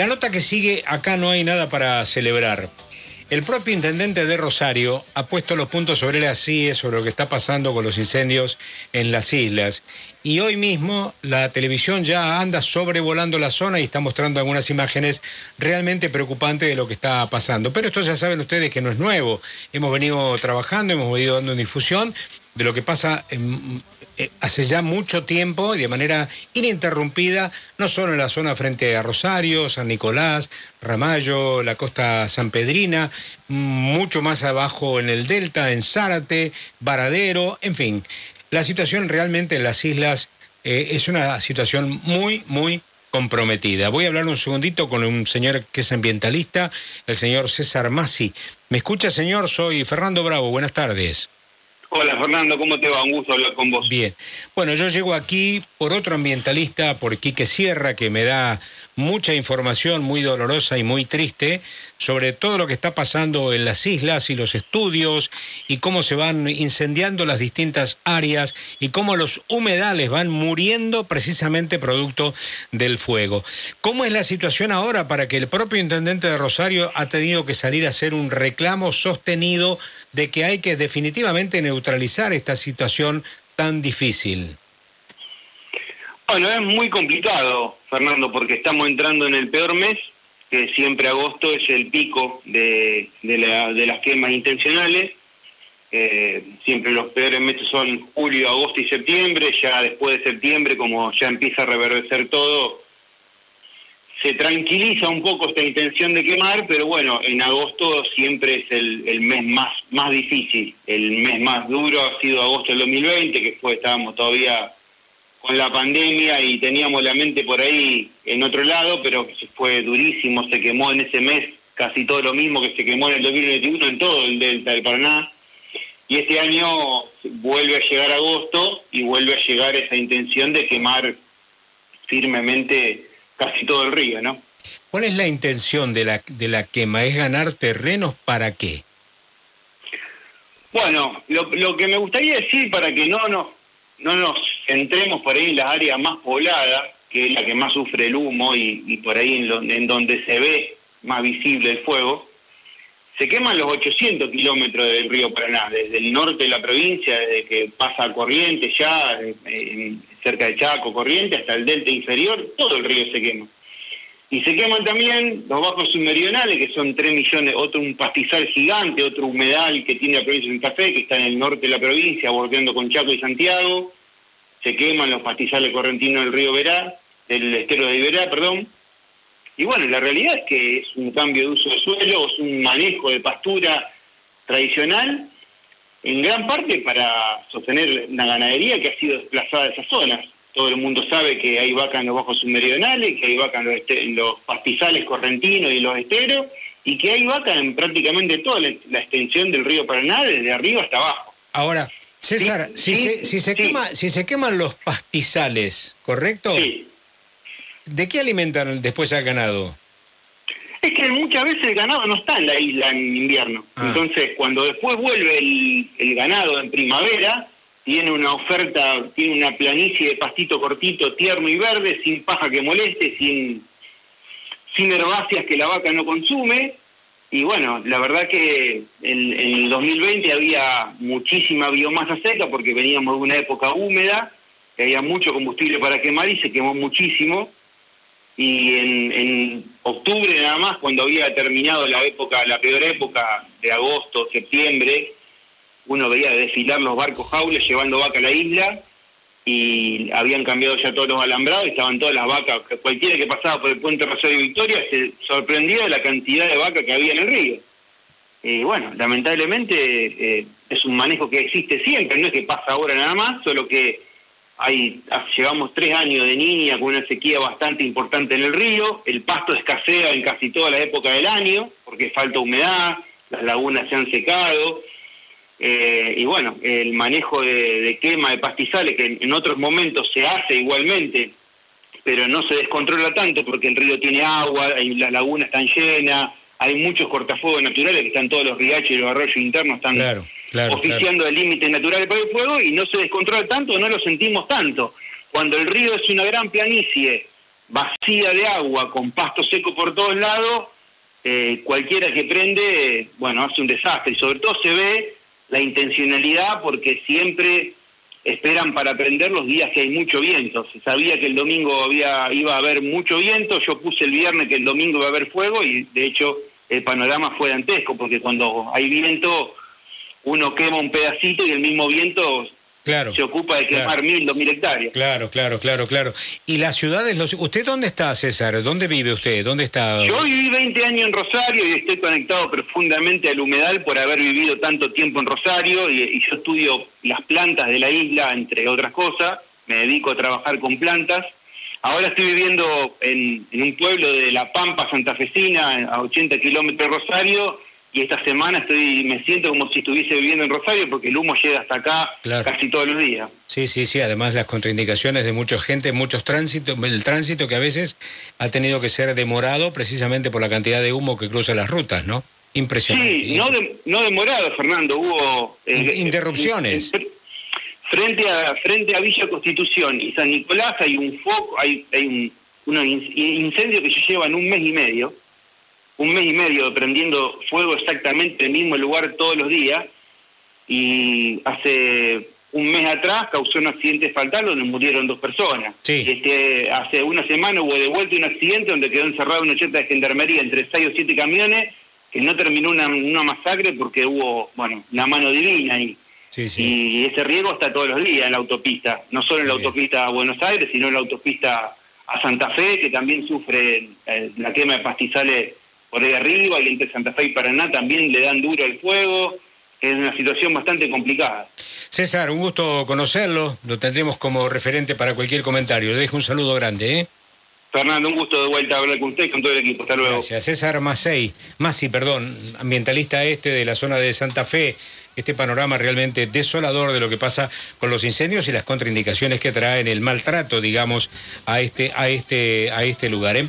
La nota que sigue, acá no hay nada para celebrar. El propio intendente de Rosario ha puesto los puntos sobre las CIE, sobre lo que está pasando con los incendios en las islas. Y hoy mismo la televisión ya anda sobrevolando la zona y está mostrando algunas imágenes realmente preocupantes de lo que está pasando. Pero esto ya saben ustedes que no es nuevo. Hemos venido trabajando, hemos venido dando difusión de lo que pasa eh, hace ya mucho tiempo y de manera ininterrumpida, no solo en la zona frente a Rosario, San Nicolás, Ramallo, la costa sanpedrina, mucho más abajo en el Delta, en Zárate, Varadero, en fin. La situación realmente en las islas eh, es una situación muy, muy comprometida. Voy a hablar un segundito con un señor que es ambientalista, el señor César Massi. ¿Me escucha, señor? Soy Fernando Bravo. Buenas tardes. Hola Fernando, ¿cómo te va? Un gusto hablar con vos. Bien. Bueno, yo llego aquí por otro ambientalista, por Quique Sierra, que me da mucha información muy dolorosa y muy triste sobre todo lo que está pasando en las islas y los estudios y cómo se van incendiando las distintas áreas y cómo los humedales van muriendo precisamente producto del fuego. ¿Cómo es la situación ahora para que el propio intendente de Rosario ha tenido que salir a hacer un reclamo sostenido de que hay que definitivamente neutralizar esta situación tan difícil? Bueno, es muy complicado, Fernando, porque estamos entrando en el peor mes, que siempre agosto es el pico de, las quemas intencionales. Eh, siempre los peores meses son julio, agosto y septiembre. Ya después de septiembre, como ya empieza a reverdecer todo, se tranquiliza un poco esta intención de quemar, pero bueno, en agosto siempre es el, el, mes más, más difícil. El mes más duro ha sido agosto del 2020, que fue, estábamos todavía con la pandemia y teníamos la mente por ahí en otro lado, pero fue durísimo, se quemó en ese mes casi todo lo mismo que se quemó en el 2021 en todo el Delta del Paraná. Y este año vuelve a llegar agosto y vuelve a llegar esa intención de quemar firmemente casi todo el río, ¿no? ¿Cuál es la intención de la, de la quema? ¿Es ganar terrenos para qué? Bueno, lo, lo que me gustaría decir para que no nos no nos centremos por ahí en las áreas más pobladas, que es la que más sufre el humo y, por ahí en, en, donde se ve más visible el fuego, se queman los 800 kilómetros del río Paraná, desde el norte de la provincia, desde que pasa Corrientes ya, cerca de Chaco, Corrientes, hasta el delta inferior, todo el río se quema. Y se queman también los bajos submeridionales, que son 3 millones, otro un pastizal gigante, otro humedal que tiene la provincia de Santa Fe, que está en el norte de la provincia, bordeando con Chaco y Santiago. Se queman los pastizales correntinos del río Verá, del estero de Iberá, perdón. Y bueno, la realidad es que es un cambio de uso de suelo, es un manejo de pastura tradicional, en gran parte para sostener una ganadería que ha sido desplazada de esas zonas todo el mundo sabe que hay vaca en los bajos submeridionales, que hay vaca en los, pastizales correntinos y los esteros, y que hay vaca en prácticamente toda la, extensión del río Paraná, desde arriba hasta abajo. Ahora, César, si, se, si, se quema, si se queman los pastizales, ¿correcto? Sí. ¿De qué alimentan después al ganado? Es que muchas veces el ganado no está en la isla en invierno. Ah. Entonces, cuando después vuelve el ganado en primavera, tiene una oferta, tiene una planicie de pastito cortito, tierno y verde, sin paja que moleste, sin, sin herbáceas que la vaca no consume. Y bueno, la verdad que en, el 2020 había muchísima biomasa seca porque veníamos de una época húmeda, que había mucho combustible para quemar y se quemó muchísimo. Y en, en octubre nada más, cuando había terminado la época, la peor época de agosto, septiembre, uno veía desfilar los barcos jaules llevando vaca a la isla y habían cambiado ya todos los alambrados y estaban todas las vacas. Cualquiera que pasaba por el puente Rosario Victoria se sorprendía de la cantidad de vacas que había en el río. Y bueno, lamentablemente eh, es un manejo que existe siempre, no es que pasa ahora nada más, solo que hay, llevamos tres años de niña con una sequía bastante importante en el río, el pasto escasea en casi toda la época del año, porque falta humedad, las lagunas se han secado, eh, y bueno, el manejo de, quema de pastizales, que en, otros momentos se hace igualmente, pero no se descontrola tanto porque el río tiene agua, y las lagunas están llenas, hay muchos cortafuegos naturales que están todos los riachos y los arroyos internos están oficiando de límites naturales para el fuego y no se descontrola tanto, no lo sentimos tanto. Cuando el río es una gran planicie vacía de agua, con pasto seco por todos lados, eh, cualquiera que prende, bueno, hace un desastre. Y sobre todo se ve la intencionalidad porque siempre esperan para prender los días que hay mucho viento. Se sabía que el domingo había, iba a haber mucho viento, yo puse el viernes que el domingo iba a haber fuego y de hecho el panorama fue dantesco porque cuando hay viento uno quema un pedacito y el mismo viento Claro, se ocupa de quemar mil, dos mil hectáreas. Claro, claro, claro, claro. ¿Y las ciudades? Los... ¿Usted dónde está, César? ¿Dónde vive usted? ¿Dónde está? Yo viví 20 años en Rosario y estoy conectado profundamente al humedal por haber vivido tanto tiempo en Rosario y, yo estudio las plantas de la isla, entre otras cosas. Me dedico a trabajar con plantas. Ahora estoy viviendo en, en un pueblo de La Pampa Santafesina, a 80 kilómetros de Rosario, y esta semana estoy me siento como si estuviese viviendo en Rosario porque el humo llega hasta acá casi todos los días. Sí, sí, sí, además las contraindicaciones de mucha gente, muchos tránsitos, el tránsito que a veces ha tenido que ser demorado precisamente por la cantidad de humo que cruza las rutas, ¿no? Impresionante. Sí, no, no demorado, Fernando, hubo... Eh, interrupciones. frente a frente a Villa Constitución y San Nicolás hay un foco, hay, hay un, unos incendios que se llevan un mes y medio un mes y medio prendiendo fuego exactamente en el mismo lugar todos los días y hace un mes atrás causó un accidente fatal donde murieron dos personas. Este, hace una semana hubo de vuelta un accidente donde quedó encerrado una cheta de gendarmería entre seis o siete camiones que no terminó una, una masacre porque hubo, bueno, la mano divina y, y ese riesgo está todos los días en la autopista, no solo en la autopista a Buenos Aires, sino en la autopista a Santa Fe, que también sufre eh, la quema de pastizales por ahí arriba y entre Santa Fe y Paraná también le dan duro el fuego. Es una situación bastante complicada. César, un gusto conocerlo. Lo tendremos como referente para cualquier comentario. Le dejo un saludo grande. ¿eh? Fernando, un gusto de vuelta a hablar con usted y con todo el equipo. Hasta luego. Gracias. César Macei, Masi, perdón, ambientalista este de la zona de Santa Fe. Este panorama realmente desolador de lo que pasa con los incendios y las contraindicaciones que traen el maltrato, digamos, a este, a este, a este lugar.